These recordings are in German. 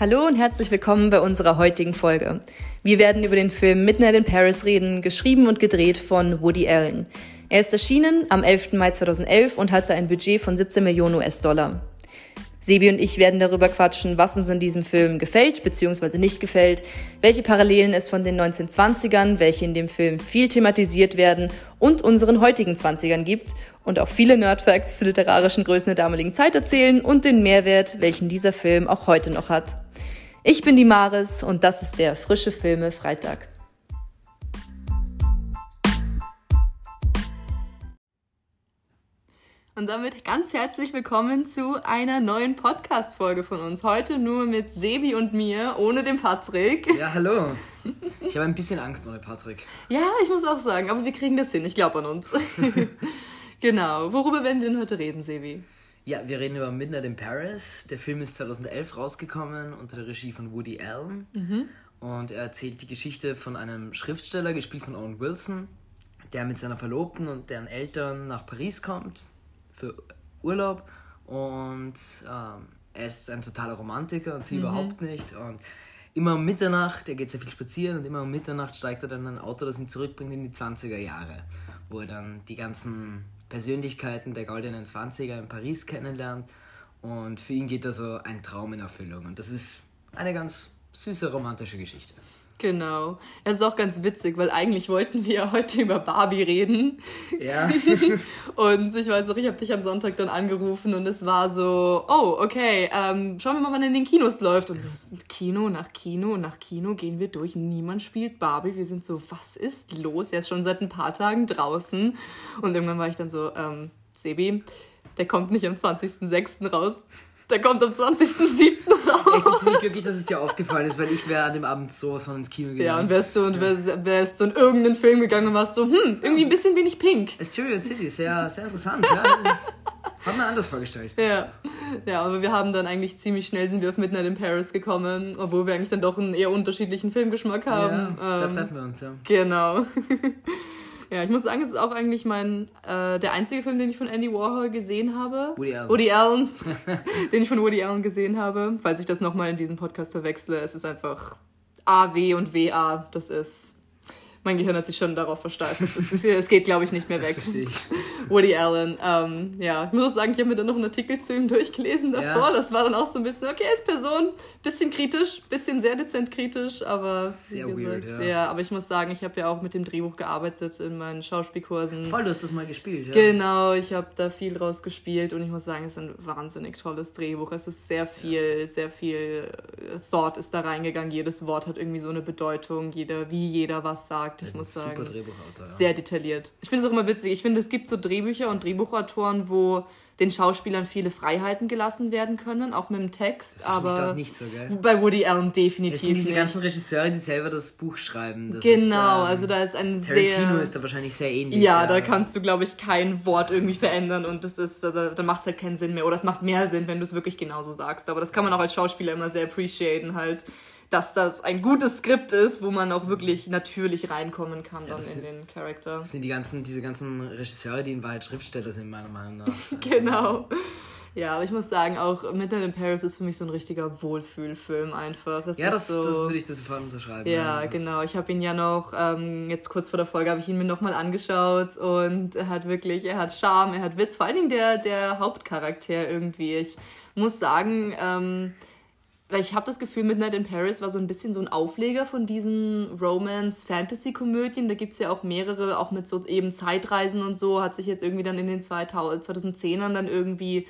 Hallo und herzlich willkommen bei unserer heutigen Folge. Wir werden über den Film Midnight in Paris reden, geschrieben und gedreht von Woody Allen. Er ist erschienen am 11. Mai 2011 und hatte ein Budget von 17 Millionen US-Dollar. Sebi und ich werden darüber quatschen, was uns in diesem Film gefällt bzw. nicht gefällt, welche Parallelen es von den 1920ern, welche in dem Film viel thematisiert werden und unseren heutigen 20ern gibt und auch viele Nerdfacts zu literarischen Größen der damaligen Zeit erzählen und den Mehrwert, welchen dieser Film auch heute noch hat. Ich bin die Maris und das ist der Frische Filme Freitag. Und damit ganz herzlich willkommen zu einer neuen Podcast-Folge von uns. Heute nur mit Sebi und mir, ohne den Patrick. Ja, hallo. Ich habe ein bisschen Angst ohne Patrick. Ja, ich muss auch sagen, aber wir kriegen das hin. Ich glaube an uns. genau. Worüber werden wir denn heute reden, Sebi? Ja, wir reden über Midnight in Paris. Der Film ist 2011 rausgekommen unter der Regie von Woody Allen. Mhm. Und er erzählt die Geschichte von einem Schriftsteller, gespielt von Owen Wilson, der mit seiner Verlobten und deren Eltern nach Paris kommt für Urlaub und ähm, er ist ein totaler Romantiker und sie mhm. überhaupt nicht und immer um Mitternacht, er geht sehr viel spazieren und immer um Mitternacht steigt er dann in ein Auto, das ihn zurückbringt in die 20er Jahre, wo er dann die ganzen Persönlichkeiten der goldenen 20er in Paris kennenlernt und für ihn geht da so ein Traum in Erfüllung und das ist eine ganz süße romantische Geschichte. Genau. Es ist auch ganz witzig, weil eigentlich wollten wir ja heute über Barbie reden. Ja. und ich weiß noch, ich habe dich am Sonntag dann angerufen und es war so, oh, okay, ähm, schauen wir mal, wann in den Kinos läuft. Und Kino nach Kino nach Kino gehen wir durch. Niemand spielt Barbie. Wir sind so, was ist los? Er ist schon seit ein paar Tagen draußen. Und irgendwann war ich dann so, ähm, Sebi, der kommt nicht am 20.06. raus. Der kommt am 20.07. raus. Ich bin glücklich, dass es dir aufgefallen ist, weil ich wäre an dem Abend so so ins Kino gegangen. Ja, und wärst du, und ja. wärst, wärst du in irgendeinen Film gegangen und warst so, hm, irgendwie ein bisschen wenig pink. Asturias City, sehr, sehr interessant, ja. Haben wir anders vorgestellt. Ja. ja, aber wir haben dann eigentlich ziemlich schnell sind wir auf Midnight in Paris gekommen, obwohl wir eigentlich dann doch einen eher unterschiedlichen Filmgeschmack haben. Ja, ähm, da treffen wir uns, ja. Genau. Ja, ich muss sagen, es ist auch eigentlich mein äh, der einzige Film, den ich von Andy Warhol gesehen habe. Woody Allen. Woody Allen, den ich von Woody Allen gesehen habe. Falls ich das nochmal in diesem Podcast verwechsle, es ist einfach A, W und W, A. Das ist mein Gehirn hat sich schon darauf versteift. Es, ist, es geht, glaube ich, nicht mehr weg. Das verstehe ich. Woody Allen. Ähm, ja, ich muss auch sagen, ich habe mir dann noch einen Artikel zu ihm durchgelesen davor. Ja. Das war dann auch so ein bisschen, okay, als Person, bisschen kritisch, bisschen sehr dezent kritisch, aber sehr gesagt, weird, ja. ja. aber ich muss sagen, ich habe ja auch mit dem Drehbuch gearbeitet in meinen Schauspielkursen. Voll, du hast das mal gespielt, ja. Genau, ich habe da viel draus gespielt und ich muss sagen, es ist ein wahnsinnig tolles Drehbuch. Es ist sehr viel, ja. sehr viel äh, Thought ist da reingegangen. Jedes Wort hat irgendwie so eine Bedeutung, jeder, wie jeder was sagt gesagt, ich muss sagen. Super Drehbuchautor. Ja. Sehr detailliert. Ich finde es auch immer witzig. Ich finde, es gibt so Drehbücher und Drehbuchautoren, wo den Schauspielern viele Freiheiten gelassen werden können, auch mit dem Text. Das aber ich nicht so, gell? bei Woody Allen definitiv. Es sind diese nicht. ganzen Regisseure, die selber das Buch schreiben. Das genau, ist, ähm, also da ist ein Tarantino sehr. Tarantino ist da wahrscheinlich sehr ähnlich. Ja, ja. da kannst du, glaube ich, kein Wort irgendwie verändern und das ist, da, da macht es halt keinen Sinn mehr. Oder es macht mehr Sinn, wenn du es wirklich genauso sagst. Aber das kann man auch als Schauspieler immer sehr appreciaten, halt dass das ein gutes Skript ist, wo man auch wirklich natürlich reinkommen kann ja, dann in den Charakter. Das sind die ganzen, diese ganzen Regisseure, die in Wahrheit Schriftsteller sind, meiner Meinung nach. genau. Ja, aber ich muss sagen, auch Midnight in Paris ist für mich so ein richtiger Wohlfühlfilm einfach. Es ja, das, so, das würde ich das sofort unterschreiben. Ja, ja genau. Ich habe ihn ja noch, ähm, jetzt kurz vor der Folge habe ich ihn mir nochmal angeschaut und er hat wirklich, er hat Charme, er hat Witz, vor allen Dingen der, der Hauptcharakter irgendwie. Ich muss sagen, ähm, weil ich habe das Gefühl, Midnight in Paris war so ein bisschen so ein Aufleger von diesen Romance-Fantasy-Komödien. Da gibt es ja auch mehrere, auch mit so eben Zeitreisen und so, hat sich jetzt irgendwie dann in den 2010ern dann irgendwie,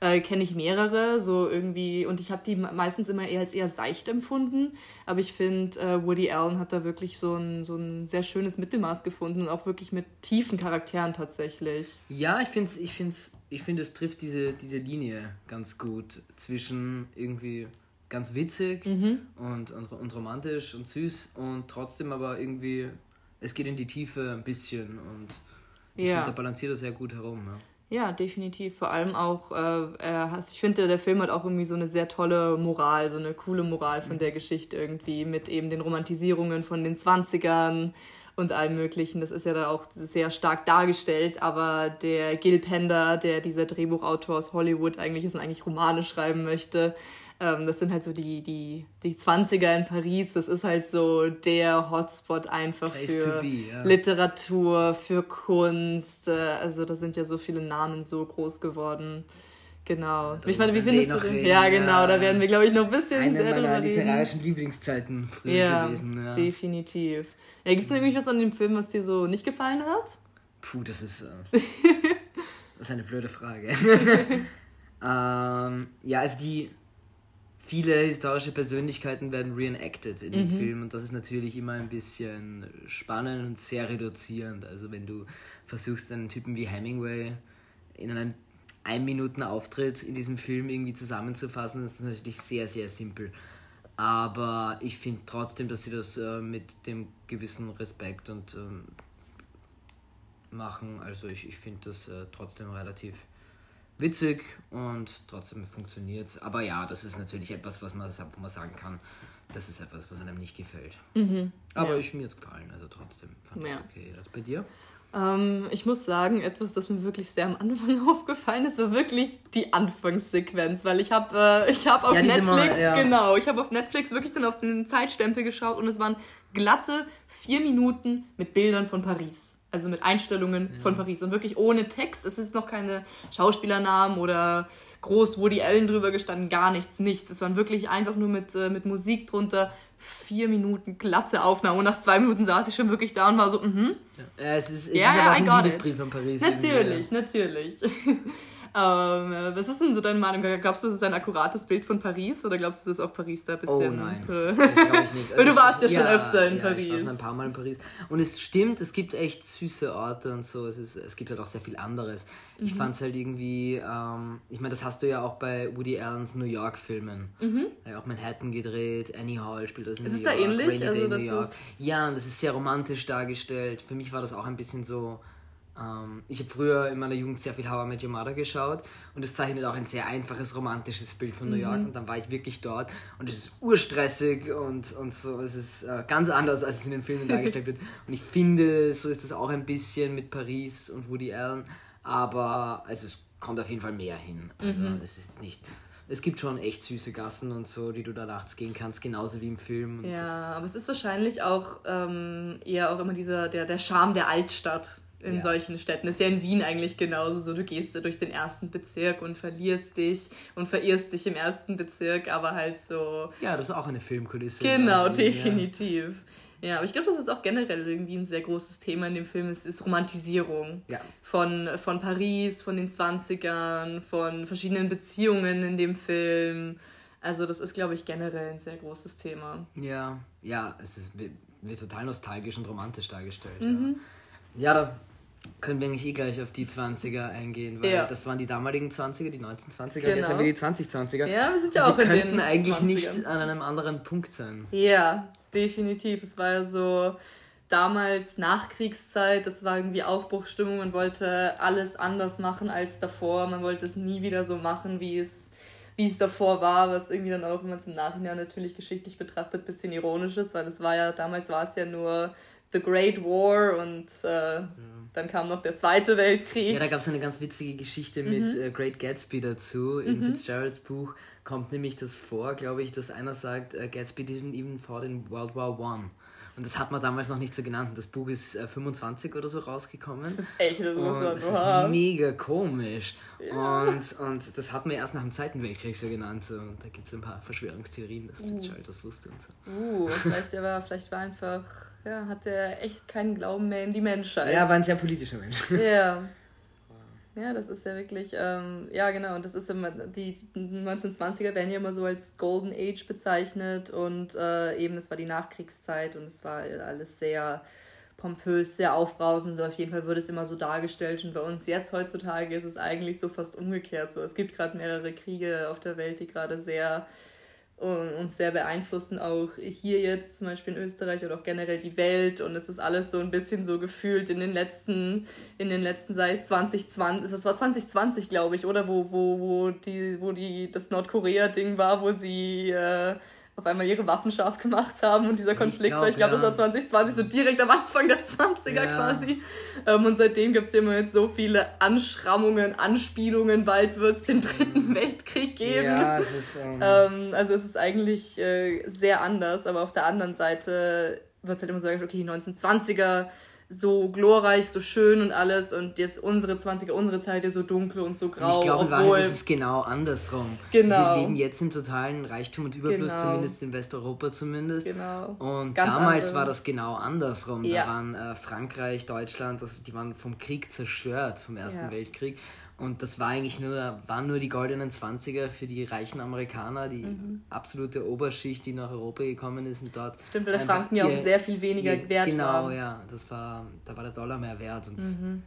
äh, kenne ich mehrere, so irgendwie, und ich habe die meistens immer eher als eher seicht empfunden. Aber ich finde, äh, Woody Allen hat da wirklich so ein, so ein sehr schönes Mittelmaß gefunden und auch wirklich mit tiefen Charakteren tatsächlich. Ja, ich finde, ich finde, ich finde, es trifft diese, diese Linie ganz gut zwischen irgendwie ganz witzig mhm. und, und, und romantisch und süß und trotzdem aber irgendwie, es geht in die Tiefe ein bisschen und ich ja. finde, da balanciert er sehr gut herum. Ja. Ja, definitiv. Vor allem auch, äh, ich finde, der Film hat auch irgendwie so eine sehr tolle Moral, so eine coole Moral von mhm. der Geschichte irgendwie, mit eben den Romantisierungen von den 20ern und allem Möglichen. Das ist ja da auch sehr stark dargestellt, aber der Gil Pender, der dieser Drehbuchautor aus Hollywood eigentlich ist und eigentlich Romane schreiben möchte, ähm, das sind halt so die, die, die 20er in Paris. Das ist halt so der Hotspot einfach Place für be, yeah. Literatur, für Kunst. Äh, also da sind ja so viele Namen so groß geworden. Genau. Ich meine, wie findest du den? Ja, genau, da werden wir, glaube ich, noch ein bisschen Eine sehr drüber reden. literarischen Lieblingszeiten früher ja, gewesen. Ja, definitiv. Ja, gibt es irgendwie was an dem Film, was dir so nicht gefallen hat? Puh, das ist, äh, das ist eine blöde Frage. ähm, ja, also die viele historische Persönlichkeiten werden reenacted in dem mhm. Film und das ist natürlich immer ein bisschen spannend und sehr reduzierend. Also wenn du versuchst, einen Typen wie Hemingway in einen ein Minuten Auftritt in diesem Film irgendwie zusammenzufassen, das ist natürlich sehr, sehr simpel. Aber ich finde trotzdem, dass sie das äh, mit dem gewissen Respekt und ähm, machen. Also ich, ich finde das äh, trotzdem relativ witzig und trotzdem funktioniert es. Aber ja, das ist natürlich etwas, was man, wo man sagen kann, das ist etwas, was einem nicht gefällt. Mhm, Aber ja. ich mir jetzt gefallen, also trotzdem fand ich ja. okay. Also bei dir? Ähm, ich muss sagen, etwas, das mir wirklich sehr am Anfang aufgefallen ist, war wirklich die Anfangssequenz, weil ich habe äh, ich hab auf ja, Netflix, mal, ja. genau, ich habe auf Netflix wirklich dann auf den Zeitstempel geschaut und es waren glatte vier Minuten mit Bildern von Paris. Also mit Einstellungen ja. von Paris und wirklich ohne Text. Es ist noch keine Schauspielernamen oder groß Woody Allen drüber gestanden, gar nichts, nichts. Es waren wirklich einfach nur mit, äh, mit Musik drunter vier Minuten glatte Aufnahme und nach zwei Minuten saß ich schon wirklich da und war so, mhm. Ja, es ist, es ja, ist ja, ein Liebesbrief von Paris. Natürlich, natürlich. Ähm, was ist denn so deine Meinung? Glaubst du, das ist ein akkurates Bild von Paris oder glaubst du, dass auch Paris da ein bisschen. Oh nein. Äh, das glaube ich nicht. Also du warst ja, schon öfter in ja, Paris. Ich war schon ein paar Mal in Paris. Und es stimmt, es gibt echt süße Orte und so. Es, ist, es gibt halt auch sehr viel anderes. Mhm. Ich fand es halt irgendwie. Ähm, ich meine, das hast du ja auch bei Woody Allens New York-Filmen. Mhm. Ja, auch Manhattan gedreht, Annie Hall spielt das in ist New York. Ist es da ähnlich? Rainy also, Day, New York. Ja, und das ist sehr romantisch dargestellt. Für mich war das auch ein bisschen so ich habe früher in meiner Jugend sehr viel How I Met Your Mother geschaut und es zeichnet auch ein sehr einfaches romantisches Bild von New York mhm. und dann war ich wirklich dort und es ist urstressig und, und so, es ist äh, ganz anders, als es in den Filmen dargestellt wird und ich finde, so ist es auch ein bisschen mit Paris und Woody Allen, aber also es kommt auf jeden Fall mehr hin. Also mhm. es ist nicht es gibt schon echt süße Gassen und so, die du da nachts gehen kannst, genauso wie im Film. ja, aber es ist wahrscheinlich auch ähm, eher auch immer dieser, der, der Charme der Altstadt in ja. solchen Städten. ist ja in Wien eigentlich genauso so. Du gehst da durch den ersten Bezirk und verlierst dich und verirrst dich im ersten Bezirk, aber halt so. Ja, das ist auch eine Filmkulisse. Genau, definitiv. Ja. ja, aber ich glaube, das ist auch generell irgendwie ein sehr großes Thema in dem Film. Es ist Romantisierung ja. von, von Paris, von den 20ern, von verschiedenen Beziehungen in dem Film. Also, das ist, glaube ich, generell ein sehr großes Thema. Ja, ja, es ist, wird, wird total nostalgisch und romantisch dargestellt. Mhm. Ja, da können wir eigentlich eh gleich auf die 20er eingehen, weil ja. das waren die damaligen 20er, die 1920er, genau. jetzt haben wir die 2020er. Ja, wir sind ja auch in den könnten eigentlich 20ern. nicht an einem anderen Punkt sein. Ja, definitiv. Es war ja so damals Nachkriegszeit, das war irgendwie Aufbruchstimmung, man wollte alles anders machen als davor, man wollte es nie wieder so machen, wie es wie es davor war, was irgendwie dann auch, wenn man es im Nachhinein natürlich geschichtlich betrachtet, ein bisschen ironisch ist, weil es war ja, damals war es ja nur The Great War und äh, ja. dann kam noch der Zweite Weltkrieg. Ja, da gab es eine ganz witzige Geschichte mhm. mit äh, Great Gatsby dazu. In mhm. Fitzgeralds Buch kommt nämlich das vor, glaube ich, dass einer sagt, äh, Gatsby didn't even fought in World War One. Und das hat man damals noch nicht so genannt. Das Buch ist äh, 25 oder so rausgekommen. Das ist echt, das muss man Das ist mega komisch. Ja. Und, und das hat man erst nach dem Zweiten Weltkrieg so genannt. So. Und da gibt es ein paar Verschwörungstheorien, dass Fitzgerald uh. das wusste und so. Uh, vielleicht, war, vielleicht war einfach ja, hat er echt keinen Glauben mehr in die Menschheit. Ja, war ein sehr politischer Mensch. Ja. Ja, das ist ja wirklich, ähm, ja genau, und das ist immer, die 1920er werden ja immer so als Golden Age bezeichnet und äh, eben, es war die Nachkriegszeit und es war alles sehr pompös, sehr aufbrausend. Auf jeden Fall wird es immer so dargestellt. Und bei uns jetzt heutzutage ist es eigentlich so fast umgekehrt. So. Es gibt gerade mehrere Kriege auf der Welt, die gerade sehr uns sehr beeinflussen, auch hier jetzt zum Beispiel in Österreich oder auch generell die Welt. Und es ist alles so ein bisschen so gefühlt in den letzten, in den letzten seit 2020, das war 2020 glaube ich, oder? Wo, wo, wo die, wo die, das Nordkorea-Ding war, wo sie äh, auf einmal ihre Waffen scharf gemacht haben und dieser Konflikt ich glaube, ja. das war 2020, so direkt am Anfang der 20er ja. quasi. Ähm, und seitdem gibt es immer jetzt so viele Anschrammungen, Anspielungen, bald wird es den dritten mhm. Weltkrieg geben. Ja, es ist, ähm ähm, also es ist eigentlich äh, sehr anders, aber auf der anderen Seite wird es halt immer so okay, die 1920er so glorreich, so schön und alles und jetzt unsere 20er, unsere Zeit ist so dunkel und so grau. ich glaube, Wahrheit ist es genau andersrum. Genau. Wir leben jetzt im totalen Reichtum und Überfluss, genau. zumindest in Westeuropa zumindest. Genau. Und Ganz damals andere. war das genau andersrum. Ja. Da waren äh, Frankreich, Deutschland, das, die waren vom Krieg zerstört, vom Ersten ja. Weltkrieg. Und das war eigentlich nur, waren nur die goldenen Zwanziger für die reichen Amerikaner, die mhm. absolute Oberschicht, die nach Europa gekommen ist und dort. Stimmt, weil der Franken ja auch sehr viel weniger ihr, wert genau, war. Genau, ja. Das war, da war der Dollar mehr wert und mhm.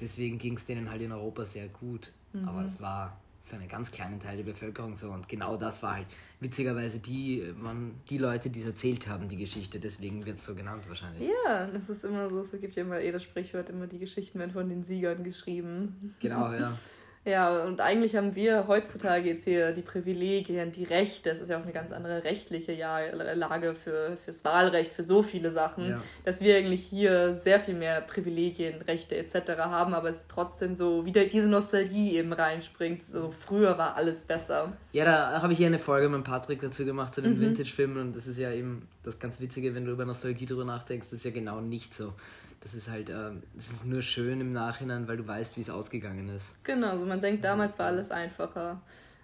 deswegen ging es denen halt in Europa sehr gut. Mhm. Aber es war für einen ganz kleinen Teil der Bevölkerung so. Und genau das war halt witzigerweise die, waren die Leute, die es erzählt haben, die Geschichte. Deswegen wird es so genannt wahrscheinlich. Ja, das ist immer so. Es gibt ja immer eh das Sprichwort, immer die Geschichten werden von den Siegern geschrieben. Genau, ja. Ja, und eigentlich haben wir heutzutage jetzt hier die Privilegien, die Rechte. Es ist ja auch eine ganz andere rechtliche Lage für, fürs Wahlrecht, für so viele Sachen, ja. dass wir eigentlich hier sehr viel mehr Privilegien, Rechte etc. haben, aber es ist trotzdem so, wieder diese Nostalgie eben reinspringt. So früher war alles besser. Ja, da habe ich hier eine Folge mit Patrick dazu gemacht zu den mhm. Vintage-Filmen und das ist ja eben das ganz Witzige, wenn du über Nostalgie drüber nachdenkst, das ist ja genau nicht so das ist halt, äh, das ist nur schön im Nachhinein, weil du weißt, wie es ausgegangen ist. Genau, also man denkt, damals war alles einfacher.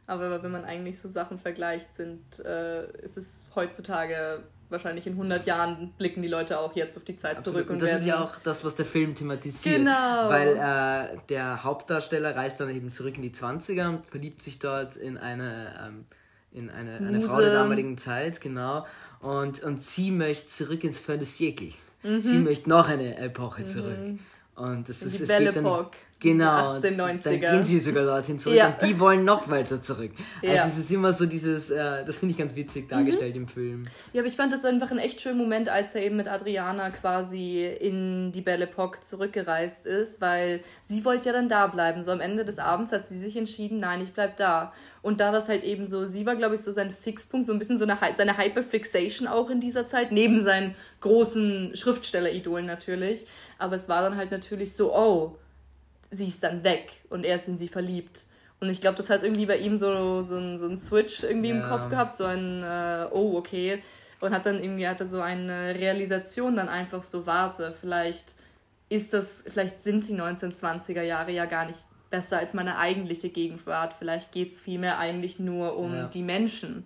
Aber wenn man eigentlich so Sachen vergleicht, sind, äh, ist es heutzutage wahrscheinlich in 100 Jahren blicken die Leute auch jetzt auf die Zeit Absolut. zurück. Und, und das ist ja auch das, was der Film thematisiert. Genau. Weil äh, der Hauptdarsteller reist dann eben zurück in die 20er und verliebt sich dort in eine, ähm, in eine, eine Frau der damaligen Zeit, genau. Und, und sie möchte zurück ins siècle. Mhm. Sie möchte noch eine Epoche mhm. zurück. Und das ist die Belle Epoque. Genau. 1890er. Dann gehen sie sogar dorthin zurück ja. und die wollen noch weiter zurück. Also ja. es ist immer so dieses, äh, das finde ich ganz witzig dargestellt mhm. im Film. Ja, aber ich fand das einfach ein echt schöner Moment, als er eben mit Adriana quasi in die Belle Epoque zurückgereist ist, weil sie wollte ja dann da bleiben. So am Ende des Abends hat sie sich entschieden, nein, ich bleib da. Und da das halt eben so, sie war, glaube ich, so sein Fixpunkt, so ein bisschen so eine, seine Hyperfixation auch in dieser Zeit, neben seinen großen Schriftstelleridolen natürlich. Aber es war dann halt natürlich so, oh, sie ist dann weg und er ist in sie verliebt. Und ich glaube, das hat irgendwie bei ihm so, so, ein, so ein Switch irgendwie ja. im Kopf gehabt, so ein, äh, oh, okay. Und hat dann irgendwie, hatte so eine Realisation dann einfach so, warte, vielleicht ist das, vielleicht sind die 1920er Jahre ja gar nicht besser als meine eigentliche Gegenwart. Vielleicht geht es vielmehr eigentlich nur um ja. die Menschen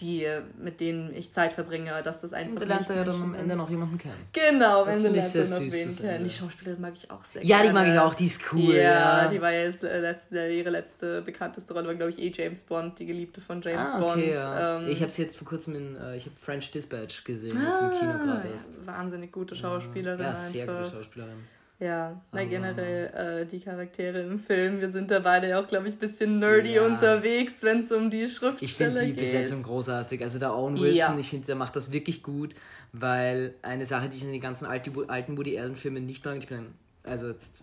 die, mit denen ich Zeit verbringe, dass das einfach. Und dann lernt er ja dann am Ende noch jemanden kennen. Genau, am Ende lernt er noch wen kennen. Die Schauspielerin mag ich auch sehr ja, gerne. Ja, die mag ich auch, die ist cool. Ja, ja. die war jetzt äh, letzte, ihre letzte bekannteste Rolle war, glaube ich, eh James Bond, die Geliebte von James ah, okay, Bond. Ja. Ähm, ich habe sie jetzt vor kurzem in, äh, ich habe French Dispatch gesehen, ah, jetzt im Kino gerade erst. Wahnsinnig gute Schauspielerin. Ja, sehr einfach. gute Schauspielerin. Ja, na generell äh, die Charaktere im Film. Wir sind da beide ja auch, glaube ich, ein bisschen nerdy ja. unterwegs, wenn es um die Schriftsteller geht. Ich finde die Besetzung großartig. Also der Owen Wilson, ja. ich finde, der macht das wirklich gut, weil eine Sache, die ich in den ganzen alten Woody Allen Filmen nicht mag, ich bin ein, also jetzt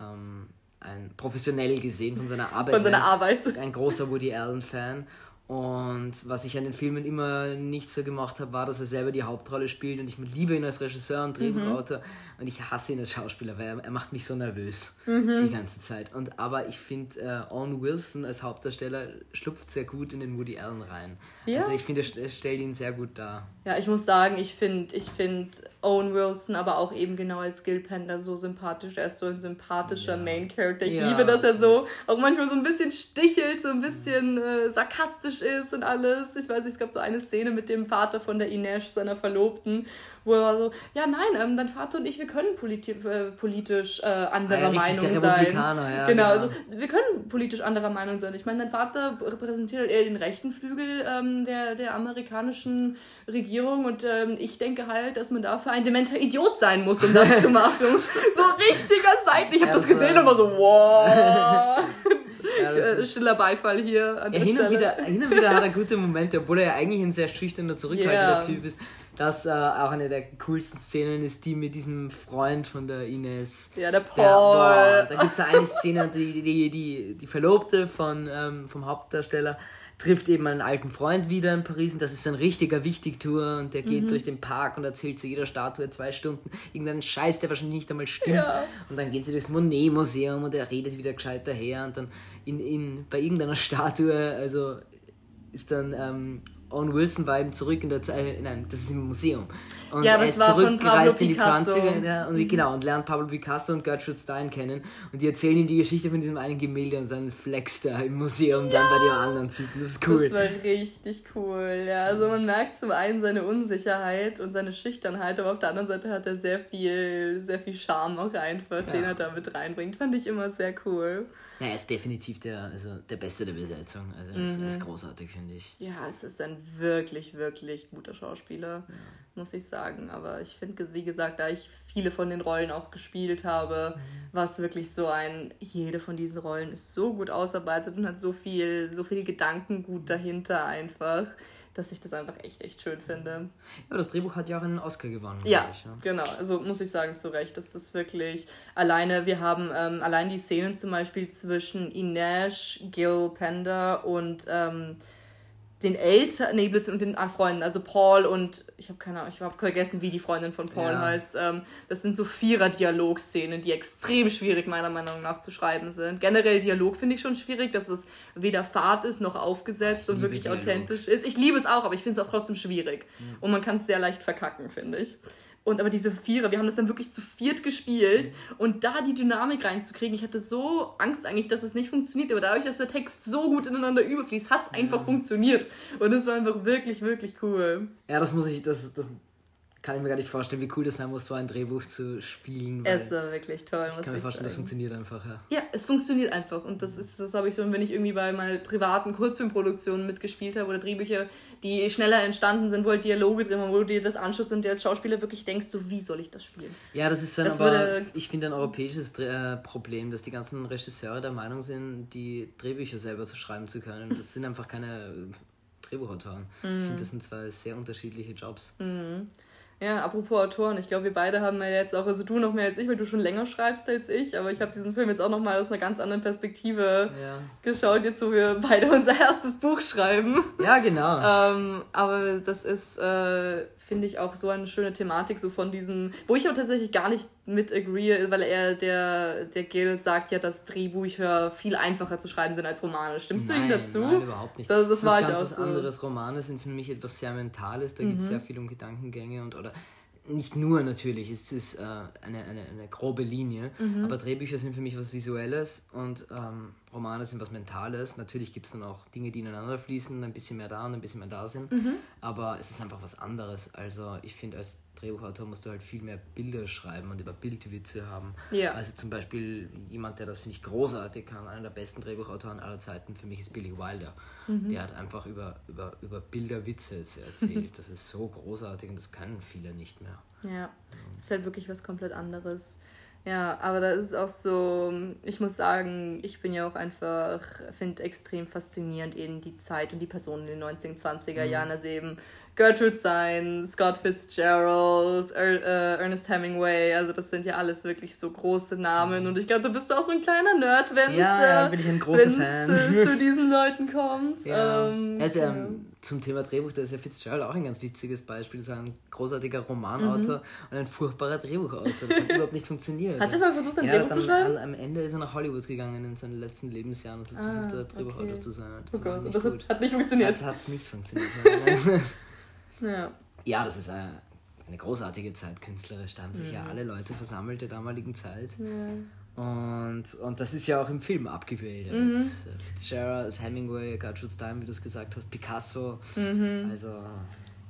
ähm, ein professionell gesehen von seiner Arbeit. Von seiner Arbeit. Ein großer Woody Allen Fan und was ich an den Filmen immer nicht so gemacht habe, war, dass er selber die Hauptrolle spielt und ich liebe ihn als Regisseur und Drehbuchautor mhm. und ich hasse ihn als Schauspieler, weil er, er macht mich so nervös mhm. die ganze Zeit. Und aber ich finde, äh, Owen Wilson als Hauptdarsteller schlupft sehr gut in den Woody Allen rein. Ja. Also ich finde, er stellt ihn sehr gut dar. Ja, ich muss sagen, ich finde ich find Owen Wilson aber auch eben genau als Gil Pender so sympathisch. Er ist so ein sympathischer ja. Main Character. Ich ja, liebe, dass er so auch manchmal so ein bisschen stichelt, so ein bisschen äh, sarkastisch ist und alles. Ich weiß nicht, es gab so eine Szene mit dem Vater von der Ines, seiner Verlobten, wo er war so, ja nein, ähm, dein Vater und ich, wir können politi äh, politisch äh, anderer ah, ja, Meinung sein. Ja, genau, also wir können politisch anderer Meinung sein. Ich meine, dein Vater repräsentiert eher den rechten Flügel ähm, der, der amerikanischen Regierung und ähm, ich denke halt, dass man dafür ein dementer Idiot sein muss, um das zu machen. so richtiger Seiten. Ich habe das gesehen und war so, wow. Ja, äh, Stiller Beifall hier an ja, der hin Stelle. Und wieder, hin und wieder hat er gute Momente, obwohl er ja eigentlich ein sehr schüchterner, zurückhaltender yeah. Typ ist das äh, auch eine der coolsten Szenen ist die mit diesem Freund von der Ines. Ja, der Paul. Der, boah, da gibt es eine Szene, die, die, die, die Verlobte von, ähm, vom Hauptdarsteller, trifft eben einen alten Freund wieder in Paris und das ist ein richtiger Wichtigtour und der geht mhm. durch den Park und erzählt zu jeder Statue zwei Stunden irgendeinen Scheiß, der wahrscheinlich nicht einmal stimmt. Ja. Und dann geht sie durchs Monet-Museum und er redet wieder gescheit daher und dann in, in, bei irgendeiner Statue, also ist dann ähm, Owen Wilson war eben zurück in der Zeit, nein, das ist im Museum. Und ja, aber er ist zurückgereist in die 20er ja, und mhm. genau und lernt Pablo Picasso und Gertrude Stein kennen und die erzählen ihm die Geschichte von diesem einen Gemälde und dann flext er im Museum ja. dann bei den anderen Typen. Das ist cool. Das war richtig cool. Ja, also man merkt zum einen seine Unsicherheit und seine Schüchternheit, aber auf der anderen Seite hat er sehr viel, sehr viel Charme auch einfach, ja. den er da mit reinbringt. Fand ich immer sehr cool. Ja, er ist definitiv der, also der Beste der Besetzung. Also er ist, mhm. ist großartig, finde ich. Ja, es ist ein wirklich, wirklich guter Schauspieler, ja. muss ich sagen. Aber ich finde, wie gesagt, da ich viele von den Rollen auch gespielt habe, mhm. war es wirklich so ein, jede von diesen Rollen ist so gut ausarbeitet und hat so viel, so viel Gedankengut dahinter einfach dass ich das einfach echt, echt schön finde. Ja, das Drehbuch hat ja auch einen Oscar gewonnen. Ja, ich, ja. genau. Also muss ich sagen, zu Recht. Das ist wirklich alleine, wir haben ähm, allein die Szenen zum Beispiel zwischen Ines, Gil Pender und ähm, den Eltern, nee, und den Freunden, also Paul und ich habe keine Ahnung, ich habe vergessen, wie die Freundin von Paul ja. heißt. Ähm, das sind so Vierer-Dialogszenen, die extrem schwierig meiner Meinung nach zu schreiben sind. Generell Dialog finde ich schon schwierig, dass es weder Fahrt ist noch aufgesetzt und wirklich Dialog. authentisch ist. Ich liebe es auch, aber ich finde es auch trotzdem schwierig. Mhm. Und man kann es sehr leicht verkacken, finde ich. Und aber diese Vierer, wir haben das dann wirklich zu viert gespielt und da die Dynamik reinzukriegen, ich hatte so Angst eigentlich, dass es nicht funktioniert, aber dadurch, dass der Text so gut ineinander überfließt, hat es einfach funktioniert. Und es war einfach wirklich, wirklich cool. Ja, das muss ich, das, das kann ich mir gar nicht vorstellen, wie cool das sein muss, so ein Drehbuch zu spielen. es war wirklich toll. Ich kann mir vorstellen, sagen. das funktioniert einfach, ja. Ja, es funktioniert einfach. Und das ist, das habe ich so, wenn ich irgendwie bei mal privaten Kurzfilmproduktionen mitgespielt habe oder Drehbücher, die schneller entstanden sind, wo halt Dialoge drin waren, wo du dir das anschaust und dir als Schauspieler wirklich denkst, so wie soll ich das spielen? Ja, das ist dann das aber, würde, ich finde, ein europäisches äh, Problem, dass die ganzen Regisseure der Meinung sind, die Drehbücher selber zu schreiben zu können. Das sind einfach keine Drehbuchautoren. Mm. Ich finde, das sind zwei sehr unterschiedliche Jobs. Mm. Ja, apropos Autoren, ich glaube, wir beide haben ja jetzt auch, also du noch mehr als ich, weil du schon länger schreibst als ich, aber ich habe diesen Film jetzt auch noch mal aus einer ganz anderen Perspektive ja. geschaut, jetzt wo wir beide unser erstes Buch schreiben. Ja, genau. ähm, aber das ist, äh, finde ich, auch so eine schöne Thematik, so von diesem, wo ich auch tatsächlich gar nicht mit agree, weil er, der, der Gil sagt ja, dass Drehbücher viel einfacher zu schreiben sind als Romane. Stimmst nein, du ihm dazu? Nein, überhaupt nicht. Das, das, das war ist ganz was so. anderes. Romane sind für mich etwas sehr Mentales, da mhm. geht es sehr viel um Gedankengänge und oder nicht nur natürlich, es ist äh, eine, eine, eine grobe Linie, mhm. aber Drehbücher sind für mich was Visuelles und ähm, Romane sind was Mentales. Natürlich gibt es dann auch Dinge, die ineinander fließen, ein bisschen mehr da und ein bisschen mehr da sind, mhm. aber es ist einfach was anderes. Also ich finde, als Drehbuchautor musst du halt viel mehr Bilder schreiben und über Bildwitze haben. Ja. Also zum Beispiel jemand, der das, finde ich, großartig kann, einer der besten Drehbuchautoren aller Zeiten für mich ist Billy Wilder. Mhm. Der hat einfach über, über, über Bilder Witze erzählt. das ist so großartig und das können viele nicht mehr. Ja, das ist halt wirklich was komplett anderes. Ja, aber da ist es auch so, ich muss sagen, ich bin ja auch einfach, finde extrem faszinierend eben die Zeit und die Personen in den 1920er mhm. Jahren. Also eben Gertrude Stein, Scott Fitzgerald, er äh, Ernest Hemingway, also das sind ja alles wirklich so große Namen mhm. und ich glaube, du bist auch so ein kleiner Nerd, wenn es ja, bin ich ein großer Fan. Äh, zu diesen Leuten kommt. Ja. Ähm, also, ähm, zum Thema Drehbuch, da ist ja Fitzgerald auch ein ganz wichtiges Beispiel. Das ist ein großartiger Romanautor mhm. und ein furchtbarer Drehbuchautor. Das hat überhaupt nicht funktioniert. Hat er mal versucht, ein ja, Drehbuch zu schreiben? Am, am Ende ist er nach Hollywood gegangen in seinen letzten Lebensjahren und hat ah, versucht, Drehbuchautor okay. zu sein. Das, oh Gott, das hat, hat, nicht funktioniert. Hat, hat nicht funktioniert. Ja. Ja, das ist eine, eine großartige Zeit künstlerisch. Da haben sich mhm. ja alle Leute versammelt der damaligen Zeit. Ja. Und, und das ist ja auch im Film abgebildet. Mhm. Fitzgerald, Hemingway, Gertrude Stein, wie du es gesagt hast, Picasso. Mhm. Also.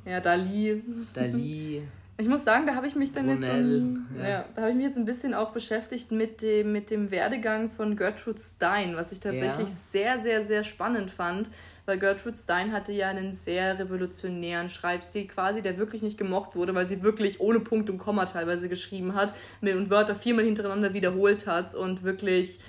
Ja, Dali. Dali. Ich muss sagen, da habe ich mich dann Brunel, jetzt so, ja. ja. da habe ich mich jetzt ein bisschen auch beschäftigt mit dem, mit dem Werdegang von Gertrude Stein, was ich tatsächlich ja. sehr, sehr, sehr spannend fand, weil Gertrude Stein hatte ja einen sehr revolutionären Schreibstil quasi, der wirklich nicht gemocht wurde, weil sie wirklich ohne Punkt und Komma teilweise geschrieben hat und Wörter viermal hintereinander wiederholt hat und wirklich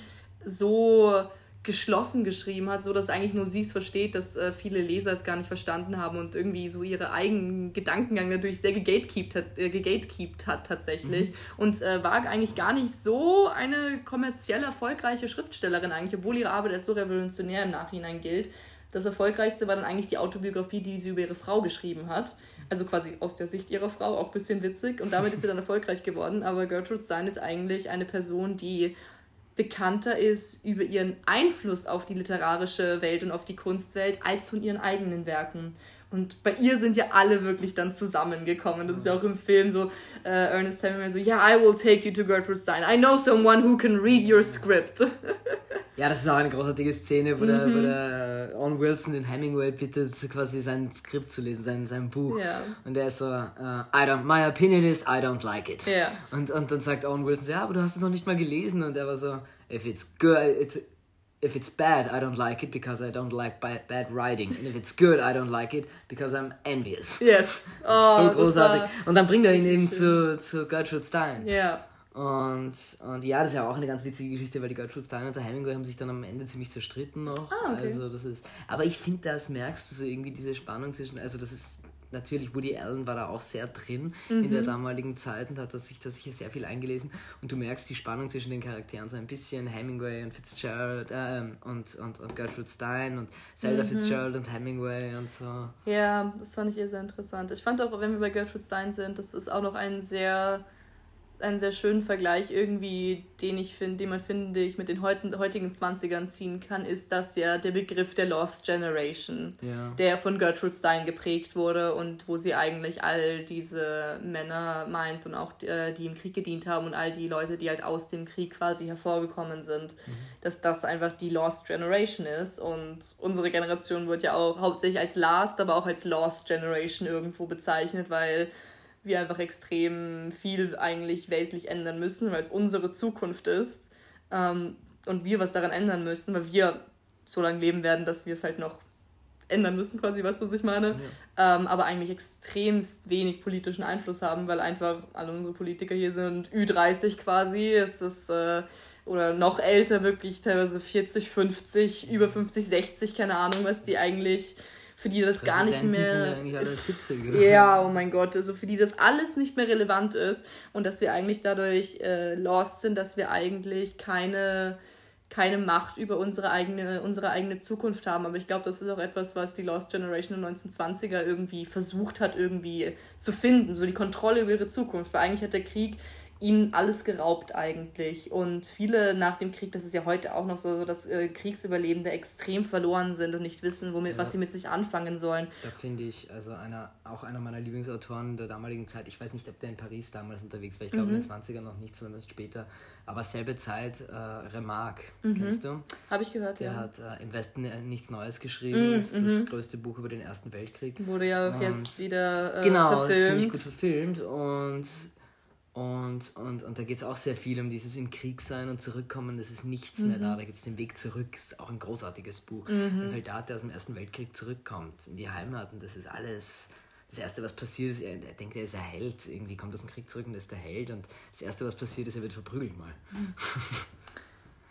so geschlossen geschrieben hat, so dass eigentlich nur sie es versteht, dass äh, viele Leser es gar nicht verstanden haben und irgendwie so ihre eigenen Gedankengang dadurch sehr gegatekeept hat, äh, gegatekeept hat tatsächlich mhm. und äh, war eigentlich gar nicht so eine kommerziell erfolgreiche Schriftstellerin eigentlich, obwohl ihre Arbeit als so revolutionär im Nachhinein gilt. Das erfolgreichste war dann eigentlich die Autobiografie, die sie über ihre Frau geschrieben hat. Also quasi aus der Sicht ihrer Frau, auch ein bisschen witzig. Und damit ist sie dann erfolgreich geworden. Aber Gertrude Stein ist eigentlich eine Person, die bekannter ist über ihren Einfluss auf die literarische Welt und auf die Kunstwelt als von ihren eigenen Werken. Und bei ihr sind ja alle wirklich dann zusammengekommen. Das ist ja auch im Film so, äh, Ernest Hemingway so, yeah, I will take you to Gertrude Stein. I know someone who can read your script. Ja, das ist auch eine großartige Szene, wo, mhm. der, wo der Owen Wilson den Hemingway bittet, quasi sein Skript zu lesen, sein, sein Buch. Ja. Und der ist so, uh, I don't, my opinion is I don't like it. Ja. Und, und dann sagt Owen Wilson, ja, aber du hast es noch nicht mal gelesen. Und er war so, if it's good, it's, if it's bad, I don't like it because I don't like bad, bad writing. And if it's good, I don't like it because I'm envious. Yes. Oh, so großartig. Und dann bringt er ihn eben zu, zu Gertrude Stein. Ja. Und, und ja, das ist ja auch eine ganz witzige Geschichte, weil die Gertrude Stein und der Hemingway haben sich dann am Ende ziemlich zerstritten noch. Ah, okay. Also das ist. Aber ich finde, das merkst du so irgendwie diese Spannung zwischen. Also das ist natürlich Woody Allen war da auch sehr drin mhm. in der mhm. damaligen Zeit und hat sich da sicher sehr viel eingelesen. Und du merkst die Spannung zwischen den Charakteren so ein bisschen Hemingway und Fitzgerald äh, und, und, und Gertrude Stein und Zelda mhm. Fitzgerald und Hemingway und so. Ja, das fand ich eher sehr interessant. Ich fand auch, wenn wir bei Gertrude Stein sind, das ist auch noch ein sehr einen sehr schönen Vergleich irgendwie, den ich finde, den man finde ich mit den heutigen 20ern ziehen kann, ist das ja der Begriff der Lost Generation, ja. der von Gertrude Stein geprägt wurde und wo sie eigentlich all diese Männer meint und auch die, äh, die im Krieg gedient haben und all die Leute, die halt aus dem Krieg quasi hervorgekommen sind, mhm. dass das einfach die Lost Generation ist und unsere Generation wird ja auch hauptsächlich als Last, aber auch als Lost Generation irgendwo bezeichnet, weil wir einfach extrem viel eigentlich weltlich ändern müssen, weil es unsere Zukunft ist ähm, und wir was daran ändern müssen, weil wir so lange leben werden, dass wir es halt noch ändern müssen, quasi, was du, ich meine. Ja. Ähm, aber eigentlich extremst wenig politischen Einfluss haben, weil einfach alle unsere Politiker hier sind Ü30 quasi. Es ist, äh, oder noch älter, wirklich teilweise 40, 50, über 50, 60, keine Ahnung, was die eigentlich für die das gar nicht mehr. Sind ja, 70 oder ja, oh mein Gott, also für die das alles nicht mehr relevant ist und dass wir eigentlich dadurch äh, lost sind, dass wir eigentlich keine keine Macht über unsere eigene, unsere eigene Zukunft haben. Aber ich glaube, das ist auch etwas, was die Lost Generation den 1920er irgendwie versucht hat, irgendwie zu finden. So die Kontrolle über ihre Zukunft. Weil eigentlich hat der Krieg ihnen alles geraubt eigentlich. Und viele nach dem Krieg, das ist ja heute auch noch so, dass äh, Kriegsüberlebende extrem verloren sind und nicht wissen, womit, ja. was sie mit sich anfangen sollen. Da finde ich, also einer, auch einer meiner Lieblingsautoren der damaligen Zeit, ich weiß nicht, ob der in Paris damals unterwegs war, ich glaube mhm. in den 20ern noch nicht, sondern erst später, aber selbe Zeit, äh, Remarque, mhm. kennst du? Habe ich gehört, der ja. Der hat äh, im Westen äh, nichts Neues geschrieben, mhm. ist das mhm. größte Buch über den Ersten Weltkrieg. Wurde ja auch jetzt wieder äh, genau, verfilmt. Genau, ziemlich gut verfilmt und und, und, und da geht es auch sehr viel um dieses im Krieg sein und zurückkommen, das ist nichts mhm. mehr da, da gibt es den Weg zurück, das ist auch ein großartiges Buch. Mhm. Ein Soldat, der aus dem Ersten Weltkrieg zurückkommt in die Heimat und das ist alles, das Erste, was passiert ist, er, er denkt, er ist ein Held, irgendwie kommt aus dem Krieg zurück und ist der Held und das Erste, was passiert ist, er wird verprügelt mal. Mhm.